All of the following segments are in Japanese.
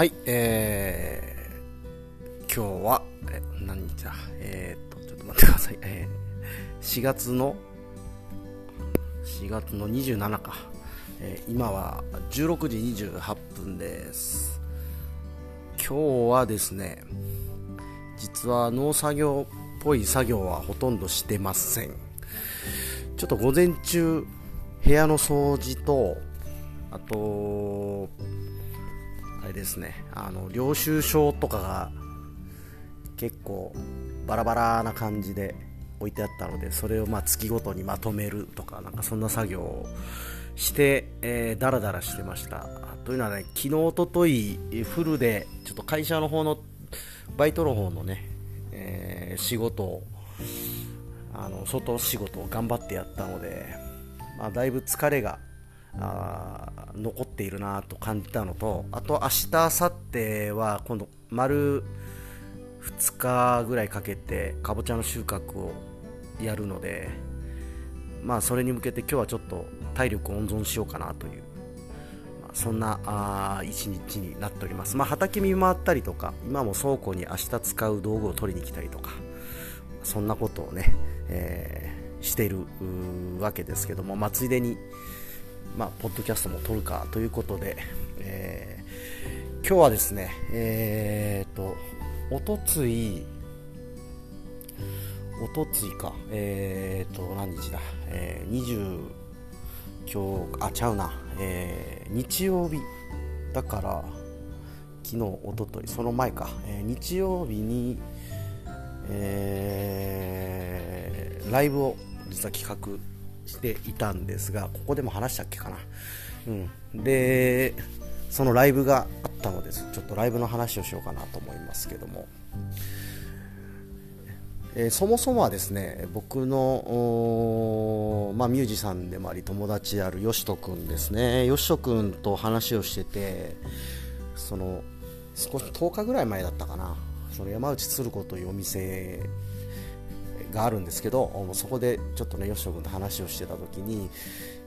はい、えー、今日は、え、何日だえー、っと、ちょっと待ってください。えー、4月の、4月の27か。えー、今は16時28分です。今日はですね、実は農作業っぽい作業はほとんどしてません。ちょっと午前中、部屋の掃除と、あと、あれですね。あの領収書とかが結構バラバラな感じで置いてあったのでそれをま月ごとにまとめるとかなんかそんな作業をして、えー、ダラダラしてました。というのはね昨日おとといフルでちょっと会社の方のバイトの方のね、えー、仕事をあの外仕事を頑張ってやったので、まあ、だいぶ疲れがあ残っているなと感じたのとあと明日明後日は今度丸2日ぐらいかけてかぼちゃの収穫をやるのでまあそれに向けて今日はちょっと体力温存しようかなという、まあ、そんな一日になっております、まあ、畑見回ったりとか今も倉庫に明日使う道具を取りに来たりとかそんなことをね、えー、しているわけですけども、まあ、ついでにまあ、ポッドキャストも撮るかということで、えー、今日はですね、えーと、おとつい、おとついか、えーと、何日だ、えー、20、今日、あ、ちゃうな、えー、日曜日だから、昨日、おととい、その前か、えー、日曜日に、えー、ライブを実は企画していたんですがここでも話したっけかな、うん、でそのライブがあったのです。ちょっとライブの話をしようかなと思いますけども、えー、そもそもはですね僕の、まあ、ミュージシャンでもあり友達であるよしとくんですね。よしとくんと話をしててその少し10日ぐらい前だったかな。その山内鶴子というお店があるんですけどそこでちょっとね吉野君と話をしてた時にやっ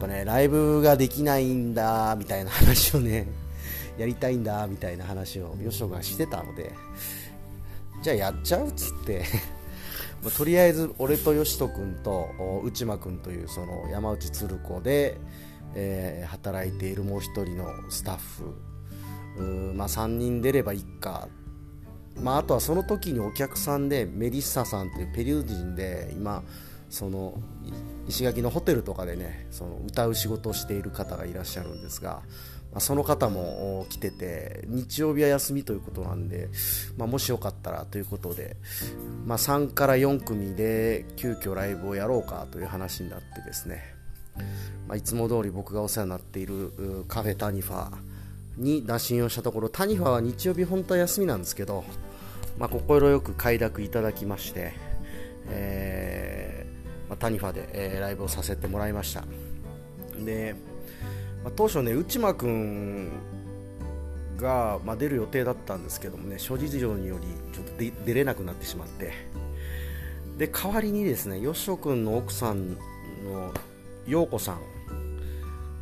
ぱねライブができないんだみたいな話をね やりたいんだみたいな話を吉野君がしてたのでじゃあやっちゃうっつって まとりあえず俺と吉人君と内間君というその山内鶴子で、えー、働いているもう1人のスタッフまあ、3人出ればいいかっまあ、あとはその時にお客さんでメリッサさんというペリュー人で今その石垣のホテルとかでねその歌う仕事をしている方がいらっしゃるんですが、まあ、その方も来てて日曜日は休みということなんで、まあ、もしよかったらということで、まあ、3から4組で急遽ライブをやろうかという話になってですね、ま、いつも通り僕がお世話になっているカフェタニファーに打診をしたところタニファは日曜日本当は休みなんですけどまあ、快く快諾いただきまして、えーまあ、タニファで、えー、ライブをさせてもらいました。で、まあ、当初ね内間君が、まあ、出る予定だったんですけどもね諸事情によりちょっと出れなくなってしまってで代わりにですねよしお君の奥さんの陽子さん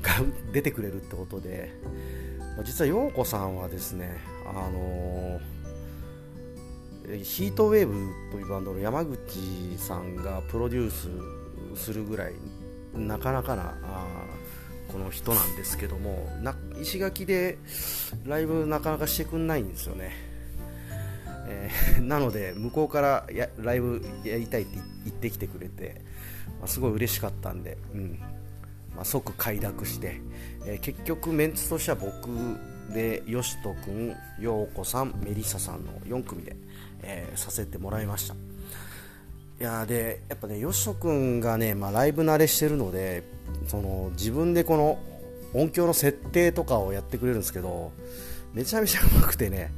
が 出てくれるってことで、実は陽子さんはですねあのーヒートウェーブというバンドの山口さんがプロデュースするぐらいなかなかなあこの人なんですけどもな石垣でライブなかなかしてくんないんですよね、えー、なので向こうからやライブやりたいって言ってきてくれて、まあ、すごい嬉しかったんで、うん。まあ、即快諾して、えー、結局メンツとしては僕でよしとくん陽子さんメリッサさんの4組でえー、させてもらいました。いやでやっぱねよしとくんがね、まあ、ライブ慣れしてるのでその自分でこの音響の設定とかをやってくれるんですけどめちゃめちゃうまくてね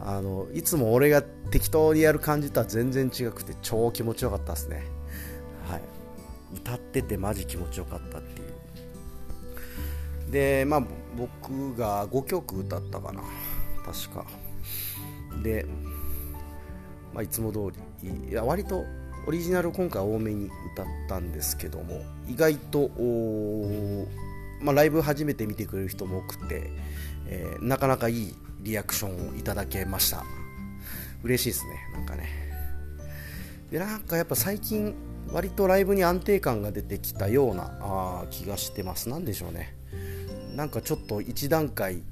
あのいつも俺が適当にやる感じとは全然違くて超気持ちよかったですね、はい、歌っててマジ気持ちよかったっていう。でまあ僕が5曲歌ったかな。確か。でまあ、いつも通りいや割とオリジナル今回多めに歌ったんですけども意外と、ままあ、ライブ初めて見てくれる人も多くて、えー、なかなかいいリアクションをいただけました。嬉しいですねなんかね。でなんかやっぱ最近割とライブに安定感が出てきたようなあ気がしてます。何でしょうね。なんかちょっと一段階、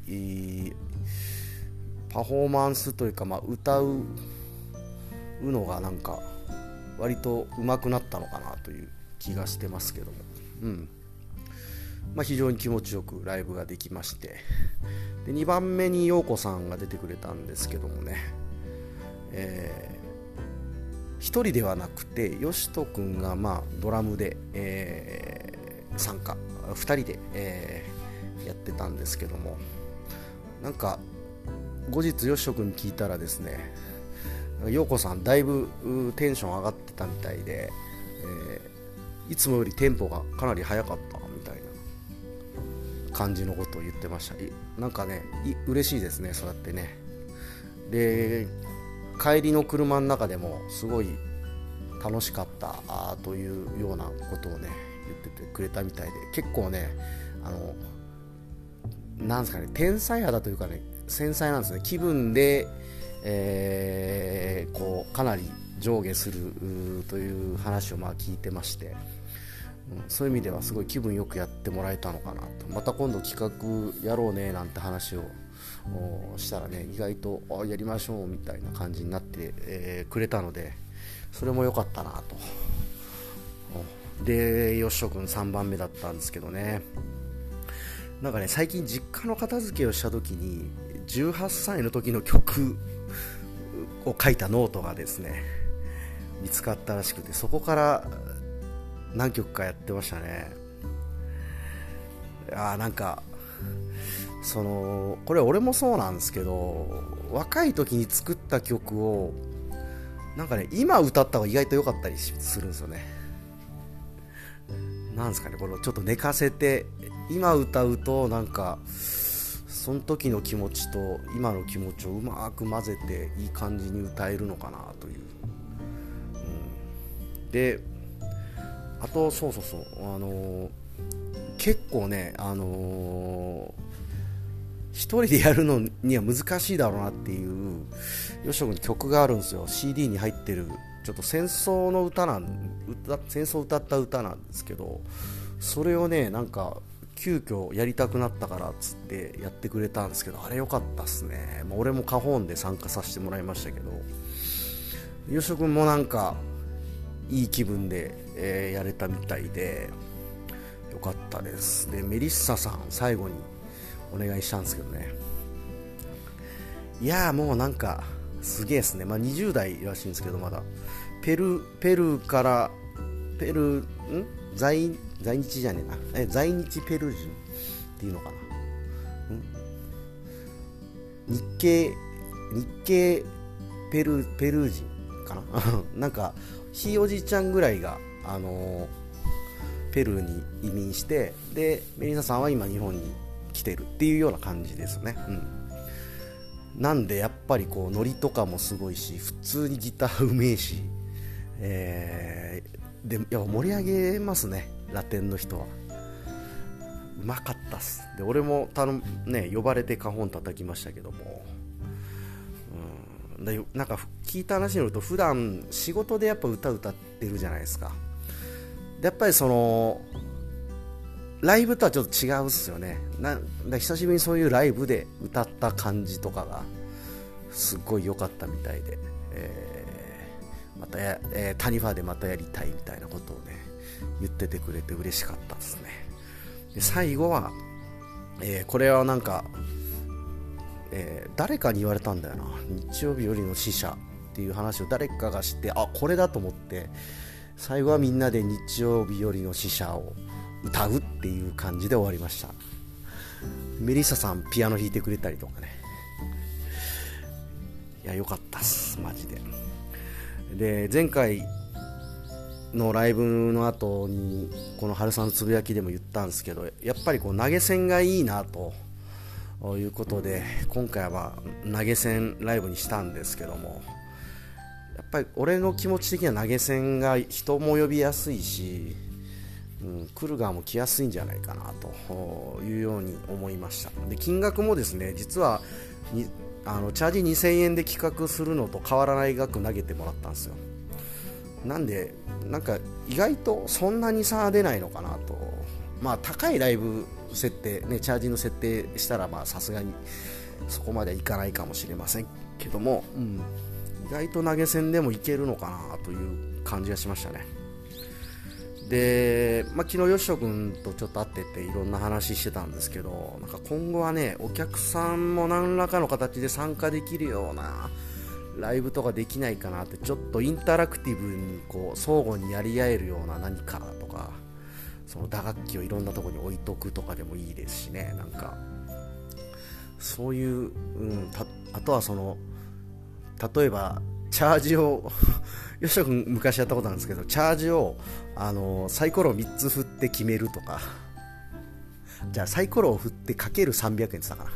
パフォーマンスというか、まあ、歌うのがなんか割と上手くなったのかなという気がしてますけども、うん。まあ、非常に気持ちよくライブができまして。で2番目に陽子さんが出てくれたんですけどもね、えー、1人ではなくてよしとくんがまあドラムで、えー、参加。2人で、えー、やってたんですけどもなんか後日よしとくんに聞いたらですね陽子さんだいぶテンション上がってたみたいで、えー、いつもよりテンポがかなり速かったみたいな感じのことを言ってました。なんかね嬉しいですねそうやってね。で帰りの車の中でもすごい楽しかったあというようなことをね言っててくれたみたいで結構ねあのなんですかね天才肌というかね繊細なんですね。気分でえー、こうかなり上下するという話をまあ聞いてまして、うん、そういう意味ではすごい気分よくやってもらえたのかなと。また今度企画やろうねなんて話をしたらね意外とあやりましょうみたいな感じになって、えー、くれたのでそれも良かったなと。でよっしょくん3番目だったんですけどね。なんかね最近実家の片付けをした時に18歳の時の曲を書いたノートがですね見つかったらしくてそこから何曲かやってましたね。あなんかそのこれ俺もそうなんですけど若い時に作った曲をなんかね今歌った方が意外と良かったりするんですよね。なんですかねこれちょっと寝かせて今歌うとなんかその時の気持ちと今の気持ちをうまく混ぜていい感じに歌えるのかなという、うん、であとそうそうそう。あのー、結構ねあのー、一人でやるのには難しいだろうなっていう吉野君曲があるんですよ。CD に入ってるちょっと戦争の歌なん歌戦争を歌った歌なんですけどそれをねなんか急遽やりたくなったからっつってやってくれたんですけどあれ良かったっすね、まあ、俺もカホーンで参加させてもらいましたけど吉野君もなんかいい気分で、えー、やれたみたいでよかったです。でメリッサさん最後にお願いしたんですけどね。いやもうなんかすげえですね、まあ、20代らしいんですけどまだ。ペルペルーからペルん？在在日じゃねえな。え在日ペルー人っていうのかな。日系日系ペルペルー人かな。なんかひいおじいちゃんぐらいが、あのー、ペルーに移民してでメリサさんは今日本に来てるっていうような感じですね、うん、なんでやっぱりこうノリとかもすごいし普通にギターうめえし、えー、でや盛り上げますねラテンの人は。うまかったっす。で俺も頼ね呼ばれてカホン叩きましたけども。うん。だなんか聞いた話によると普段仕事でやっぱ歌歌ってるじゃないですか。でやっぱりそのライブとはちょっと違うっすよね。なだ久しぶりにそういうライブで歌った感じとかがすっごい良かったみたいで、えー、またや、えー、タニファでまたやりたいみたいなことをね言っててくれて嬉しかったですね。で最後は、えー、これはなんか、えー、誰かに言われたんだよな。日曜日よりの死者っていう話を誰かが知ってあこれだと思って最後はみんなで日曜日よりの死者を歌うっていう感じで終わりました。メリッサさんピアノ弾いてくれたりとかね。いや良かったっす。マジで。で前回のライブの後にこの春さんのつぶやきでも言ったんですけどやっぱりこう投げ銭がいいなということで今回は投げ銭ライブにしたんですけどもやっぱり俺の気持ち的には投げ銭が人も呼びやすいし、うん、来る側も来やすいんじゃないかなというように思いました。で金額もですね実はあのチャージ2000円で企画するのと変わらない額投げてもらったんですよ。なんでなんか意外とそんなに差は出ないのかなと。まあ高いライブ設定ねチャージの設定したらまあさすがにそこまではいかないかもしれません。けども、うん、意外と投げ銭でもいけるのかなという感じがしましたね。で、まあ、昨日吉野君とちょっと会ってていろんな話してたんですけどなんか今後はねお客さんも何らかの形で参加できるようなライブとかできないかなってちょっとインタラクティブにこう相互にやり合えるような何かとかその打楽器をいろんなとこに置いとくとかでもいいですしねなんかそういう、うん、あとはその例えばチャージを 吉野君昔やったことなんですけどチャージをあのサイコロを3つ振って決めるとか。じゃあサイコロを振ってかける300円って言ったかな。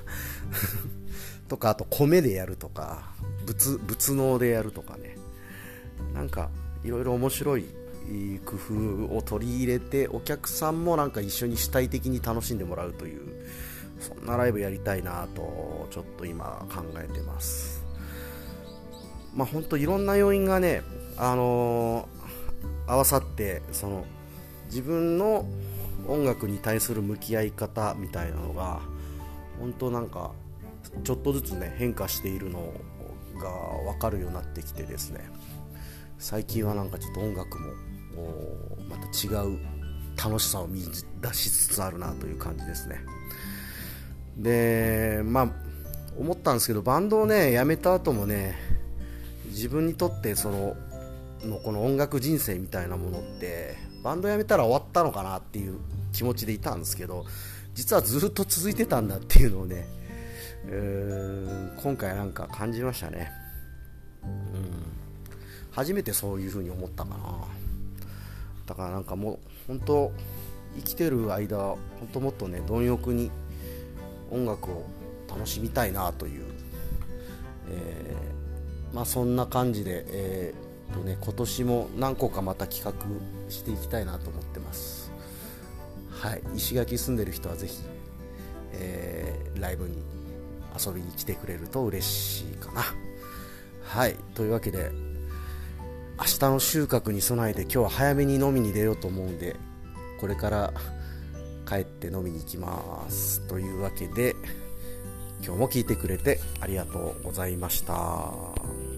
とかあと米でやるとか仏仏能でやるとかね。なんかいろいろ面白い工夫を取り入れてお客さんもなんか一緒に主体的に楽しんでもらうというそんなライブやりたいなとちょっと今考えてます。まあ本当いろんな要因がねあのー、合わさってその自分の音楽に対する向き合い方みたいなのが本当なんかちょっとずつね変化しているのが分かるようになってきてですね。最近はなんかちょっと音楽もまた違う楽しさを見出しつつあるなという感じですね。でまあ思ったんですけどバンドをねやめた後もね自分にとってそののこの音楽人生みたいなものってバンドやめたら終わったのかなっていう気持ちでいたんですけど実はずっと続いてたんだっていうのをね、えー、今回なんか感じましたね、うん、初めてそういう風に思ったかな。だからなんかもう本当生きてる間本当もっとね貪欲に音楽を楽しみたいなという、えー、まあそんな感じで、えーとね、今年も何個かまた企画していきたいなと思ってます。はい、石垣住んでる人はぜひ、えー、ライブに遊びに来てくれると嬉しいかな。はい、というわけで、明日の収穫に備えて今日は早めに飲みに出ようと思うんで、これから帰って飲みに行きます。というわけで、今日も聞いてくれてありがとうございました。